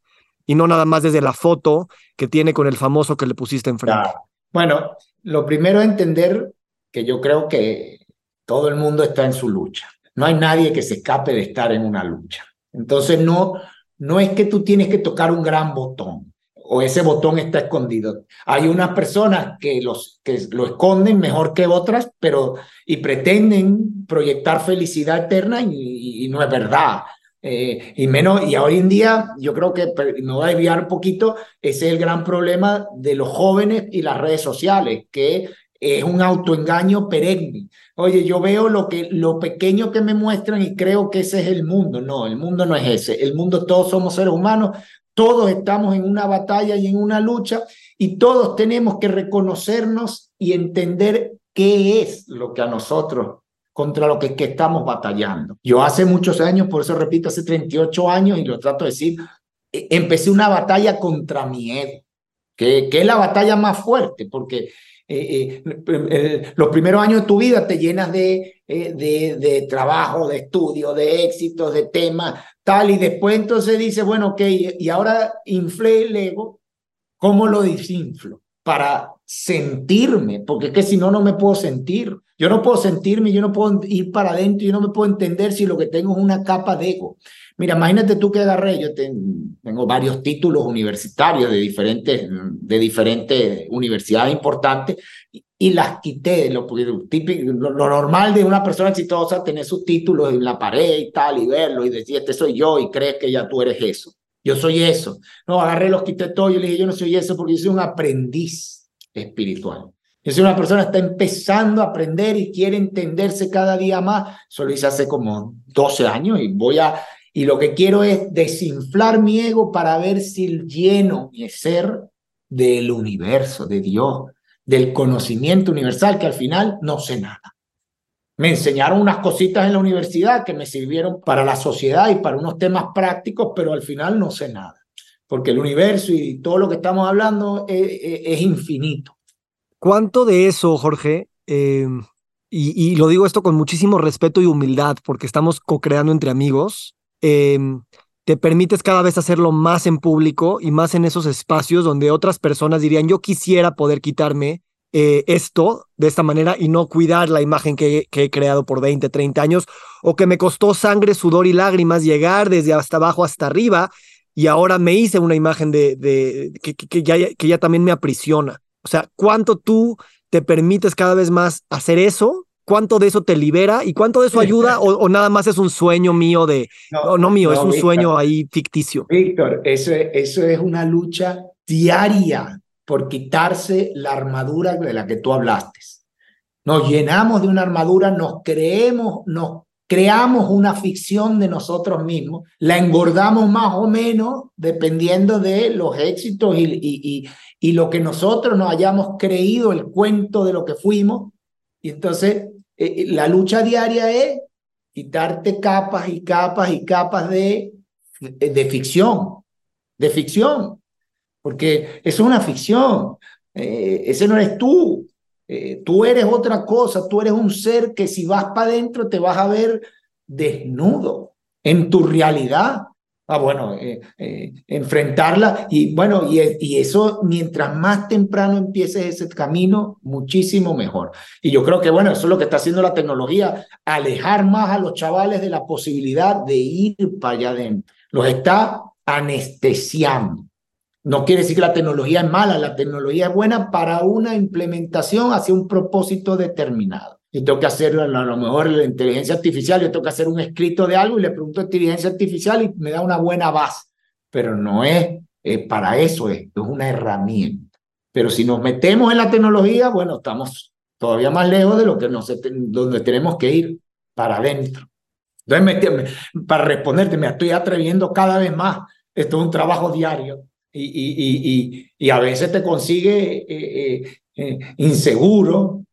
y no nada más desde la foto que tiene con el famoso que le pusiste enfrente. Bueno, lo primero es entender que yo creo que todo el mundo está en su lucha. No hay nadie que se escape de estar en una lucha. Entonces no, no es que tú tienes que tocar un gran botón o ese botón está escondido. Hay unas personas que, los, que lo esconden mejor que otras, pero y pretenden proyectar felicidad eterna y, no es verdad. Eh, y menos, y hoy en día, yo creo que me voy a desviar un poquito, ese es el gran problema de los jóvenes y las redes sociales, que es un autoengaño perenne. Oye, yo veo lo, que, lo pequeño que me muestran y creo que ese es el mundo. No, el mundo no es ese. El mundo todos somos seres humanos, todos estamos en una batalla y en una lucha y todos tenemos que reconocernos y entender qué es lo que a nosotros contra lo que, que estamos batallando. Yo hace muchos años, por eso repito, hace 38 años y lo trato de decir, e, empecé una batalla contra mi ego, que, que es la batalla más fuerte, porque eh, eh, eh, los primeros años de tu vida te llenas de, de, de, trabajo, de estudio, de éxitos, de temas, tal, y después entonces dices, bueno, ok, y ahora inflé el ego, ¿cómo lo desinflo? Para sentirme, porque es que si no, no me puedo sentir. Yo no puedo sentirme, yo no puedo ir para adentro, yo no me puedo entender si lo que tengo es una capa de ego. Mira, imagínate tú que agarré, yo tengo varios títulos universitarios de diferentes, de diferentes universidades importantes y, las quité. Lo, típico, lo, normal de una persona exitosa tener sus títulos en la pared y tal, y verlo y decir, este soy yo, y crees que ya tú eres eso. Yo soy eso. No, agarré, los quité todos y le dije, yo no soy eso porque yo soy un aprendiz espiritual. Soy una persona está empezando a aprender y quiere entenderse cada día más. Eso lo hice hace como 12 años y voy a y lo que quiero es desinflar mi ego para ver si lleno mi ser del universo, de Dios, del conocimiento universal, que al final no sé nada. Me enseñaron unas cositas en la universidad que me sirvieron para la sociedad y para unos temas prácticos, pero al final no sé nada, porque el universo y todo lo que estamos hablando es, infinito. ¿Cuánto de eso, Jorge? Eh, y, lo digo esto con muchísimo respeto y humildad, porque estamos co-creando entre amigos. Em, te permites cada vez hacerlo más en público y más en esos espacios donde otras personas dirían, yo quisiera poder quitarme eh, esto de esta manera y no cuidar la imagen que, he creado por 20, 30 años, o que me costó sangre, sudor y lágrimas llegar desde hasta abajo hasta arriba y ahora me hice una imagen de, que, ya, que ya también me aprisiona. O sea, ¿cuánto tú te permites cada vez más hacer eso cuánto de eso te libera y cuánto de eso ayuda o, nada más es un sueño mío de, no, no, mío, es un sueño ahí ficticio. Víctor, eso, eso es una lucha diaria por quitarse la armadura de la que tú hablaste. Nos llenamos de una armadura, nos creemos, nos creamos una ficción de nosotros mismos, la engordamos más o menos dependiendo de los éxitos y, y, y lo que nosotros nos hayamos creído, el cuento de lo que fuimos. Y entonces eh, eh, la lucha diaria es quitarte capas y capas y capas de, de, ficción, de ficción, porque eso es una ficción, eh, ese no eres tú, tú eres otra cosa, tú eres un ser que si vas para adentro te vas a ver desnudo en tu realidad. Ah, bueno, eh, eh, enfrentarla y bueno, y, eso mientras más temprano empieces ese camino, muchísimo mejor. Y yo creo que bueno, eso es lo que está haciendo la tecnología, alejar más a los chavales de la posibilidad de ir para allá adentro. Los está anestesiando. No quiere decir que la tecnología es mala, la tecnología es buena para una implementación hacia un propósito determinado yo tengo que hacer a lo mejor la inteligencia artificial, yo tengo que hacer un escrito de algo y le pregunto a inteligencia artificial y me da una buena base, pero no es para eso, es, es una herramienta. Pero si nos metemos en la tecnología, bueno, estamos todavía más lejos de lo que nos, donde tenemos que ir, para adentro. Entonces, para responderte, me estoy atreviendo cada vez más. Esto es un trabajo diario y, y, y, y a veces te consigue eh, eh, eh, inseguro,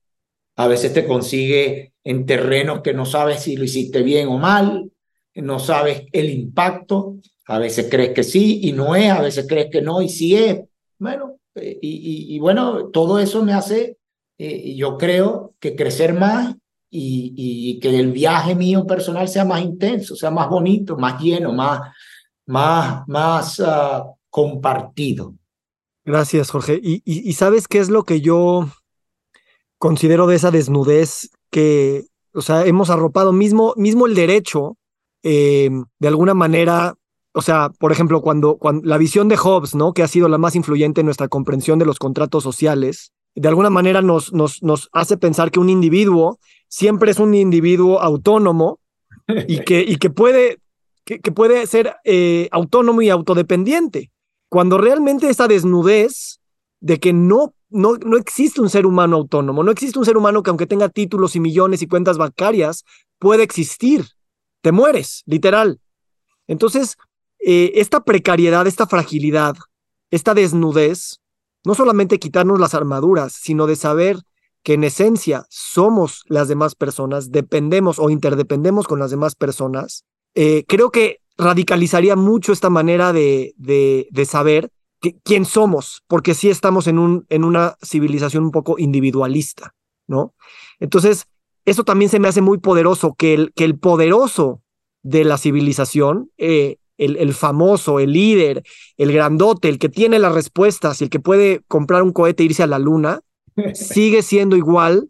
a veces te consigue en terrenos que no sabes si lo hiciste bien o mal, no sabes el impacto, a veces crees que sí y no es, a veces crees que no y sí es. Bueno, eh, y, bueno, todo eso me hace, eh, yo creo que crecer más y, que el viaje mío personal sea más intenso, sea más bonito, más lleno, más, más, más uh, compartido. Gracias, Jorge. Y, sabes qué es lo que yo considero de esa desnudez que, o sea, hemos arropado mismo, mismo el derecho, eh, de alguna manera, o sea, por ejemplo, cuando, la visión de Hobbes, ¿no? Que ha sido la más influyente en nuestra comprensión de los contratos sociales, de alguna manera nos, nos, hace pensar que un individuo siempre es un individuo autónomo y que, puede, que puede ser eh, autónomo y autodependiente. Cuando realmente esa desnudez de que no no, no existe un ser humano autónomo, no existe un ser humano que aunque tenga títulos y millones y cuentas bancarias, puede existir. Te mueres, literal. Entonces, eh, esta precariedad, esta fragilidad, esta desnudez, no solamente quitarnos las armaduras, sino de saber que en esencia somos las demás personas, dependemos o interdependemos con las demás personas, eh, creo que radicalizaría mucho esta manera de, de, de saber quién somos, porque sí estamos en, un, en una civilización un poco individualista, ¿no? Entonces, eso también se me hace muy poderoso, que el, que el poderoso de la civilización, eh, el, el, famoso, el líder, el grandote, el que tiene las respuestas y el que puede comprar un cohete e irse a la luna, sigue siendo igual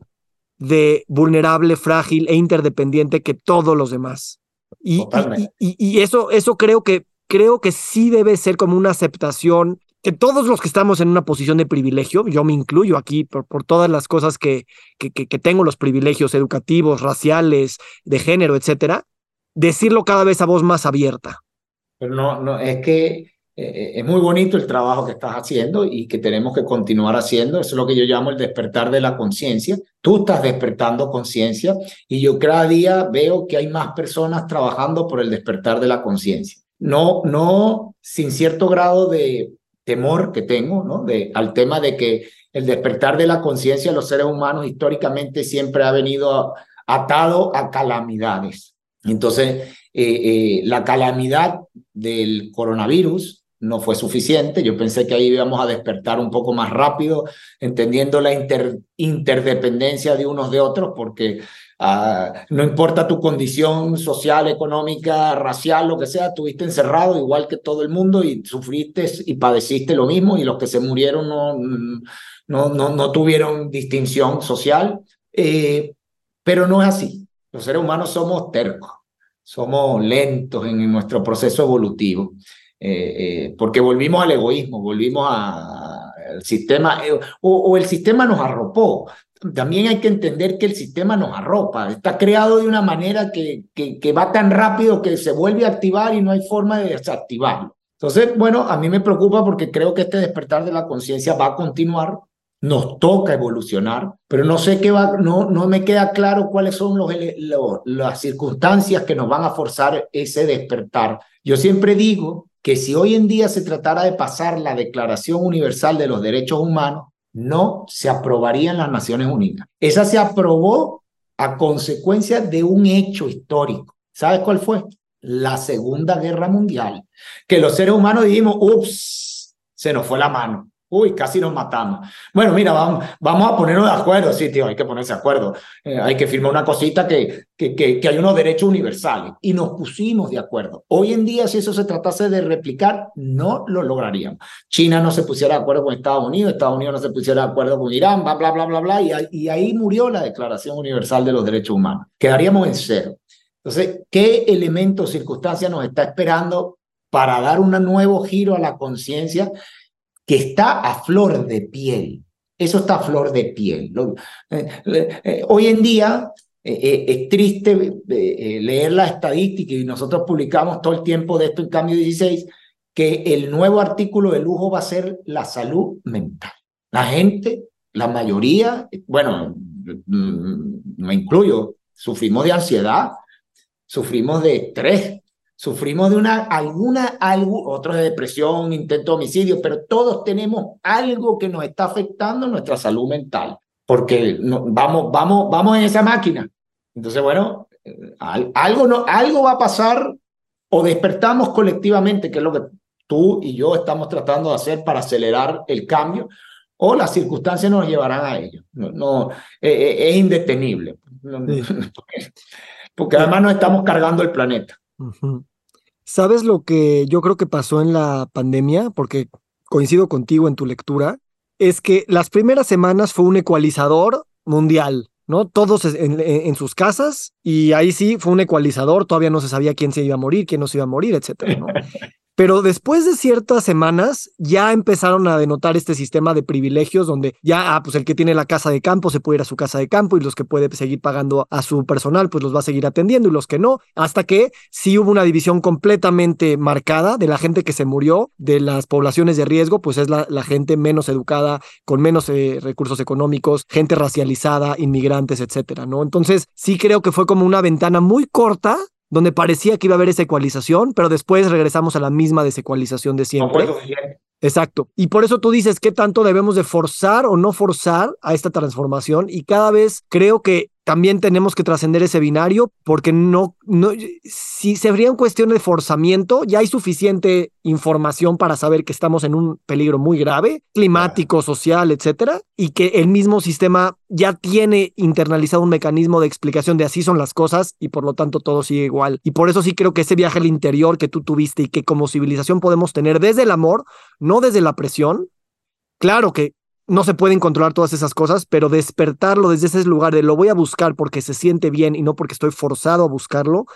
de vulnerable, frágil e interdependiente que todos los demás. Y, y, y, eso, eso creo que creo que sí debe ser como una aceptación que todos los que estamos en una posición de privilegio, yo me incluyo aquí por, por todas las cosas que, que, que, tengo, los privilegios educativos, raciales, de género, etcétera, decirlo cada vez a voz más abierta. Pero no, no, es que eh, eh, es muy bonito el trabajo que estás haciendo y que tenemos que continuar haciendo. Eso es lo que yo llamo el despertar de la conciencia. Tú estás despertando conciencia y yo cada día veo que hay más personas trabajando por el despertar de la conciencia no, no sin cierto grado de temor que tengo, ¿no? De, al tema de que el despertar de la conciencia de los seres humanos históricamente siempre ha venido atado a calamidades. Entonces, eh, eh, la calamidad del coronavirus no fue suficiente. Yo pensé que ahí íbamos a despertar un poco más rápido, entendiendo la interdependencia de unos de otros, porque Ah, no importa tu condición social, económica, racial, lo que sea, estuviste encerrado igual que todo el mundo y sufriste y padeciste lo mismo y los que se murieron no, no, no, no tuvieron distinción social. Eh, pero no es así. Los seres humanos somos tercos, somos lentos en nuestro proceso evolutivo, eh, eh, porque volvimos al egoísmo, volvimos al sistema, o, o, el sistema nos arropó también hay que entender que el sistema nos arropa, está creado de una manera que, que, que, va tan rápido que se vuelve a activar y no hay forma de desactivarlo. Entonces, bueno, a mí me preocupa porque creo que este despertar de la conciencia va a continuar, nos toca evolucionar, pero no sé qué va, no, no me queda claro cuáles son los, los, las circunstancias que nos van a forzar ese despertar. Yo siempre digo que si hoy en día se tratara de pasar la Declaración Universal de los Derechos Humanos, no se aprobaría en las Naciones Unidas. Esa se aprobó a consecuencia de un hecho histórico. ¿Sabes cuál fue? La Segunda Guerra Mundial. Que los seres humanos dijimos, ups, se nos fue la mano. Uy, casi nos matamos. Bueno, mira, vamos, vamos a ponernos de acuerdo. Sí, tío, hay que ponerse de acuerdo. Eh, hay que firmar una cosita que, que, que, que, hay unos derechos universales. Y nos pusimos de acuerdo. Hoy en día, si eso se tratase de replicar, no lo lograríamos. China no se pusiera de acuerdo con Estados Unidos, Estados Unidos no se pusiera de acuerdo con Irán, bla, bla, bla, bla, bla. Y, y ahí murió la Declaración Universal de los Derechos Humanos. Quedaríamos en cero. Entonces, ¿qué elemento o circunstancia nos está esperando para dar un nuevo giro a la conciencia que está a flor de piel. Eso está a flor de piel. Eh, eh, hoy en día eh, es triste leer la estadística y nosotros publicamos todo el tiempo de esto en Cambio 16, que el nuevo artículo de lujo va a ser la salud mental. La gente, la mayoría, bueno, mm, me incluyo, sufrimos de ansiedad, sufrimos de estrés, sufrimos de una, alguna, algo, otros de depresión, intento de homicidio, pero todos tenemos algo que nos está afectando nuestra salud mental, porque no, vamos, vamos, vamos en esa máquina. Entonces, bueno, eh, algo, no, algo va a pasar o despertamos colectivamente, que es lo que tú y yo estamos tratando de hacer para acelerar el cambio, o las circunstancias nos llevarán a ello. No, no eh, eh, es indetenible, porque, además no estamos cargando el planeta. ¿Sabes lo que yo creo que pasó en la pandemia? Porque coincido contigo en tu lectura. Es que las primeras semanas fue un ecualizador mundial, ¿no? Todos en, sus casas y ahí sí fue un ecualizador, todavía no se sabía quién se iba a morir, quién no se iba a morir, etcétera. Pero después de ciertas semanas ya empezaron a denotar este sistema de privilegios donde ya, ah, pues el que tiene la casa de campo se puede ir a su casa de campo y los que puede seguir pagando a su personal, pues los va a seguir atendiendo y los que no, hasta que sí hubo una división completamente marcada de la gente que se murió, de las poblaciones de riesgo, pues es la, gente menos educada, con menos eh, recursos económicos, gente racializada, inmigrantes, etcétera, ¿no? Entonces sí creo que fue como una ventana muy corta donde parecía que iba a haber esa ecualización, pero después regresamos a la misma desecualización de siempre. Exacto. Y por eso tú dices qué tanto debemos de forzar o no forzar a esta transformación y cada vez creo que también tenemos que trascender ese binario porque no, no, si se vería en cuestión de forzamiento, ya hay suficiente información para saber que estamos en un peligro muy grave, climático, social, etcétera, y que el mismo sistema ya tiene internalizado un mecanismo de explicación de así son las cosas y por lo tanto todo sigue igual. Y por eso sí creo que ese viaje al interior que tú tuviste y que como civilización podemos tener desde el amor, no desde la presión, claro que no se pueden controlar todas esas cosas, pero despertarlo desde ese lugar de lo voy a buscar porque se siente bien y no porque estoy forzado a buscarlo,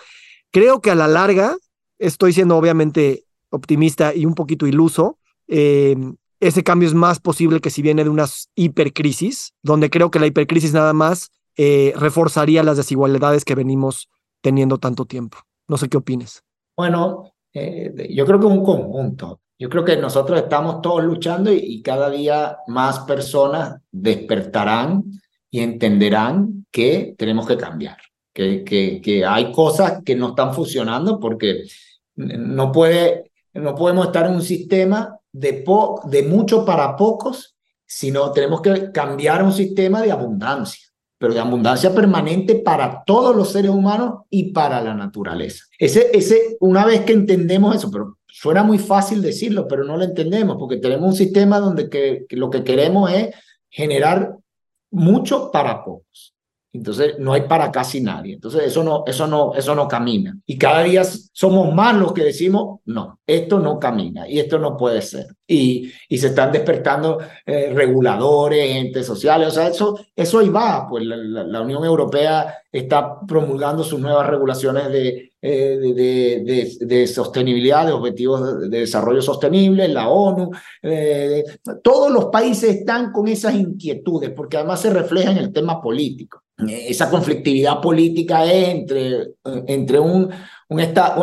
creo que a la larga, estoy siendo obviamente optimista y un poquito iluso, em, ese cambio es más posible que si viene de una hipercrisis, donde creo que la hipercrisis nada más eh, reforzaría las desigualdades que venimos teniendo tanto tiempo. No sé qué opines. Bueno, eh, yo creo que un conjunto. Yo creo que nosotros estamos todos luchando y, cada día más personas despertarán y entenderán que tenemos que cambiar, que, que, hay cosas que no están funcionando porque no, puede, no podemos estar en un sistema de, de mucho para pocos, sino tenemos que cambiar un sistema de abundancia pero de abundancia permanente para todos los seres humanos y para la naturaleza. Ese, ese, una vez que entendemos eso, pero Suena muy fácil decirlo, pero no lo entendemos porque tenemos un sistema donde que, lo que queremos es generar mucho para pocos. Entonces no hay para casi nadie. Entonces eso no, eso no, eso no camina. Y cada día somos más los que decimos, no, esto no camina y esto no puede ser. Y, se están despertando eh, reguladores, entes sociales, o sea, eso, eso ahí va. Pues la, Unión Europea está promulgando sus nuevas regulaciones de, eh, sostenibilidad, de objetivos de, desarrollo sostenible, la ONU. Eh, todos los países están con esas inquietudes porque además se refleja en el tema político esa conflictividad política entre, entre un, un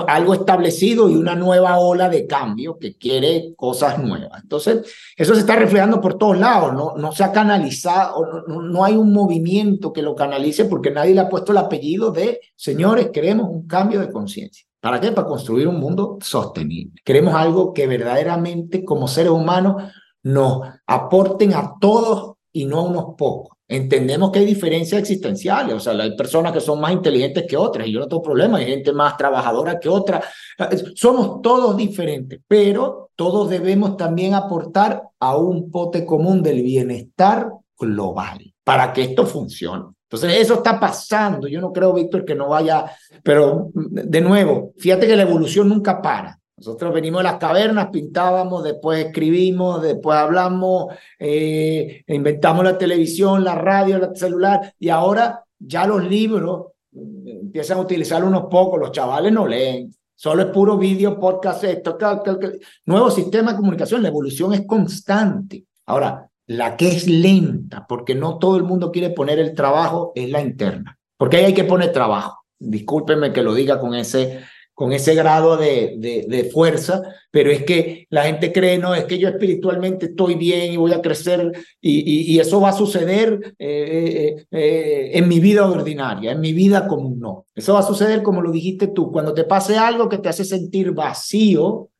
algo establecido y una nueva ola de cambio que quiere cosas nuevas. Entonces, eso se está reflejando por todos lados, no, no se ha canalizado, no, no hay un movimiento que lo canalice porque nadie le ha puesto el apellido de, señores, queremos un cambio de conciencia. ¿Para qué? Para construir un mundo sostenible. Queremos algo que verdaderamente como seres humanos nos aporten a todos y no a unos pocos entendemos que hay diferencias existenciales, o sea, hay personas que son más inteligentes que otras, y yo no tengo problema, hay gente más trabajadora que otra, somos todos diferentes, pero todos debemos también aportar a un pote común del bienestar global para que esto funcione. Entonces, eso está pasando. Yo no creo, Víctor, que no vaya, pero de nuevo, fíjate que la evolución nunca para. Nosotros venimos de las cavernas, pintábamos, después escribimos, después hablamos, eh, inventamos la televisión, la radio, el celular, y ahora ya los libros mm, empiezan a utilizar unos pocos, los chavales no leen, solo es puro vídeo, podcast, esto, nuevo sistema de comunicación, la evolución es constante. Ahora, la que es lenta, porque no todo el mundo quiere poner el trabajo, es la interna, porque ahí hay que poner trabajo. Discúlpenme que lo diga con ese, con ese grado de, de, fuerza, pero es que la gente cree, no, es que yo espiritualmente estoy bien y voy a crecer y, y, eso va a suceder eh, eh, eh, en mi vida ordinaria, en mi vida común, no. Eso va a suceder como lo dijiste tú, cuando te pase algo que te hace sentir vacío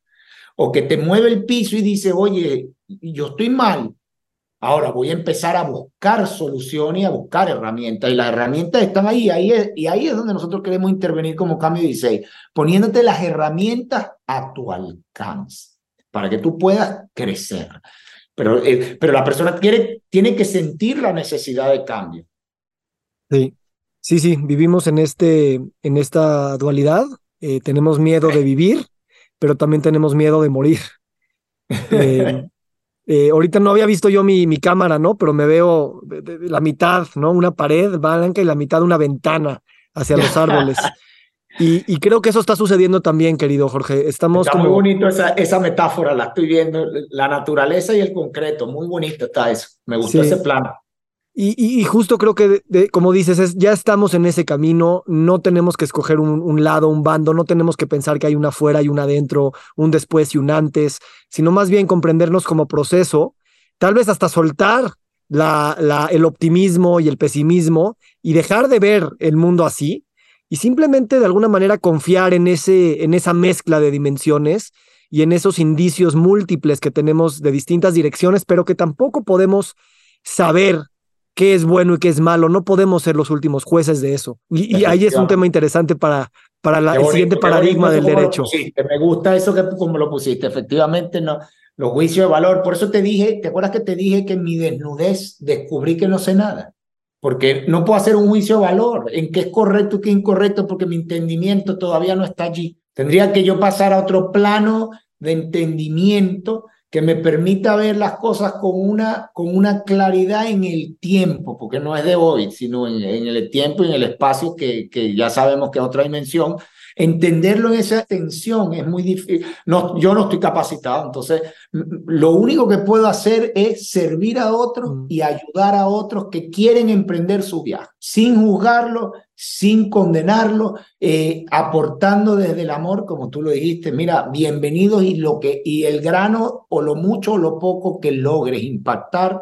o que te mueve el piso y dice, oye, yo estoy mal, Ahora voy a empezar a buscar soluciones y a buscar herramientas. Y las herramientas están ahí, ahí y ahí es donde nosotros queremos intervenir como Cambio 16, poniéndote las herramientas a tu alcance para que tú puedas crecer. Pero, eh, pero la persona quiere, tiene que sentir la necesidad de cambio. Sí, sí, sí, vivimos en, este, en esta dualidad. Eh, tenemos miedo de vivir, pero también tenemos miedo de morir. Eh, eh, ahorita no había visto yo mi, mi cámara, ¿no? Pero me veo la mitad, ¿no? Una pared blanca y la mitad de una ventana hacia los árboles. Y, y, creo que eso está sucediendo también, querido Jorge. Estamos está muy bonito esa, esa metáfora, la estoy viendo, la naturaleza y el concreto, muy bonito está eso. Me gustó ese plano. Y, justo creo que, como dices, es, ya estamos en ese camino, no tenemos que escoger un, lado, un bando, no tenemos que pensar que hay una afuera y una adentro, un después y un antes, sino más bien comprendernos como proceso, tal vez hasta soltar la, el optimismo y el pesimismo y dejar de ver el mundo así y simplemente de alguna manera confiar en, ese, en esa mezcla de dimensiones y en esos indicios múltiples que tenemos de distintas direcciones, pero que tampoco podemos saber qué es bueno y qué es malo. No podemos ser los últimos jueces de eso. Y, ahí es un tema interesante para, para la, el siguiente paradigma del derecho. Me gusta eso que como lo pusiste. Efectivamente, no, los juicios de valor. Por eso te dije, ¿te acuerdas que te dije que en mi desnudez descubrí que no sé nada? Porque no puedo hacer un juicio de valor en qué es correcto y qué es incorrecto porque mi entendimiento todavía no está allí. Tendría que yo pasar a otro plano de entendimiento que me permita ver las cosas con una, con una claridad en el tiempo, porque no es de hoy, sino en, el tiempo y en el espacio que, que ya sabemos que es otra dimensión, Entenderlo en esa tensión es muy difícil. No, yo no estoy capacitado, entonces lo único que puedo hacer es servir a otros mm. y ayudar a otros que quieren emprender su viaje, sin juzgarlo, sin condenarlo, eh, aportando desde el amor, como tú lo dijiste. Mira, bienvenidos y lo que y el grano o lo mucho o lo poco que logres impactar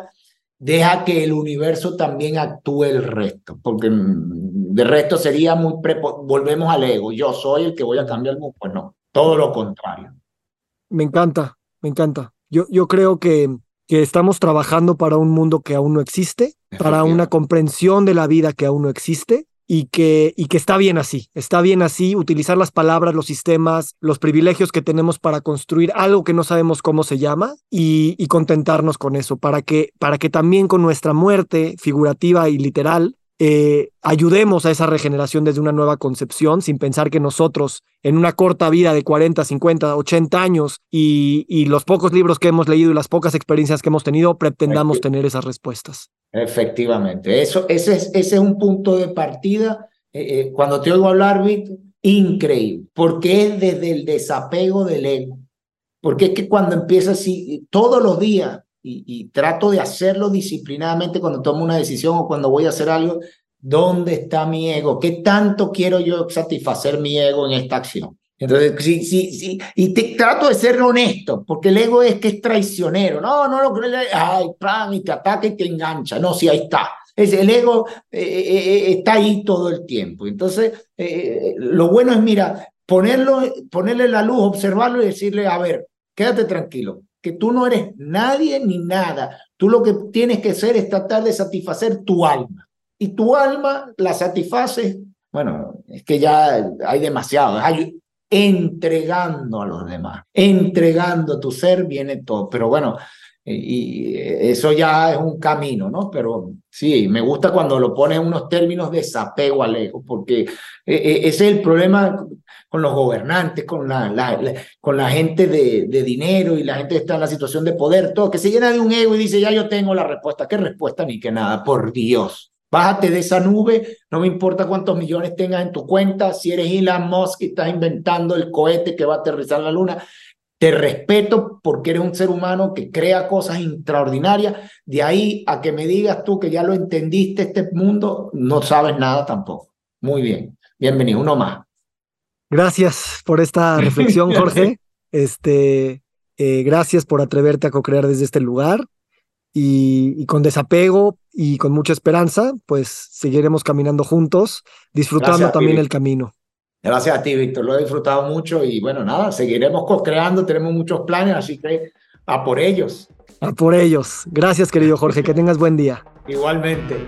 deja que el universo también actúe el resto, porque mm, de resto sería muy, volvemos al ego, yo soy el que voy a cambiar el mundo, pues no, todo lo contrario. Me encanta, me encanta. Yo, yo creo que, que estamos trabajando para un mundo que aún no existe, para una comprensión de la vida que aún no existe y que, y que está bien así, está bien así utilizar las palabras, los sistemas, los privilegios que tenemos para construir algo que no sabemos cómo se llama y, y contentarnos con eso, para que, para que también con nuestra muerte figurativa y literal eh, ayudemos a esa regeneración desde una nueva concepción, sin pensar que nosotros, en una corta vida de 40, 50, 80 años y, y los pocos libros que hemos leído y las pocas experiencias que hemos tenido, pretendamos tener esas respuestas. Efectivamente, eso, ese, es, ese es un punto de partida. Eh, eh, cuando te oigo hablar, Vic, increíble, porque es desde el desapego del ego. Porque es que cuando empiezas así, todos los días, y, trato de hacerlo disciplinadamente cuando tomo una decisión o cuando voy a hacer algo. ¿Dónde está mi ego? ¿Qué tanto quiero yo satisfacer mi ego en esta acción? Entonces, sí, sí, sí. Y te, trato de ser honesto, porque el ego es que es traicionero. No, no lo creo. Ay, plan, y te ataca y te engancha. No, sí, ahí está. Es, el ego eh, eh, eh, está ahí todo el tiempo. Entonces, lo bueno es, mira, ponerlo, ponerle la luz, observarlo y decirle, a ver, quédate tranquilo que tú no eres nadie ni nada. Tú lo que tienes que hacer es tratar de satisfacer tu alma. Y tu alma la satisface, bueno, es que ya hay demasiado, hay entregando a los demás, entregando tu ser viene todo. Pero bueno, y eso ya es un camino, ¿no? Pero sí, me gusta cuando lo pones en unos términos de desapego al ego, porque e, e, ese es el problema con los gobernantes, con la, gente de, de, dinero y la gente que está en la situación de poder, todo, que se llena de un ego y dice, ya yo tengo la respuesta. ¿Qué respuesta ni que nada? Por Dios. Bájate de esa nube, no me importa cuántos millones tengas en tu cuenta, si eres Elon Musk y estás inventando el cohete que va a aterrizar en la luna, te respeto porque eres un ser humano que crea cosas extraordinarias. De ahí a que me digas tú que ya lo entendiste este mundo, no sabes nada tampoco. Muy bien. Bienvenido, uno más. Gracias por esta reflexión, Jorge. este, eh, gracias por atreverte a co-crear desde este lugar. Y, con desapego y con mucha esperanza, pues seguiremos caminando juntos, disfrutando también el camino. Gracias a ti, Víctor. Lo he disfrutado mucho y bueno, nada, seguiremos co-creando. Tenemos muchos planes, así que a por ellos. A por ellos. Gracias, querido Jorge. Que tengas buen día. Igualmente.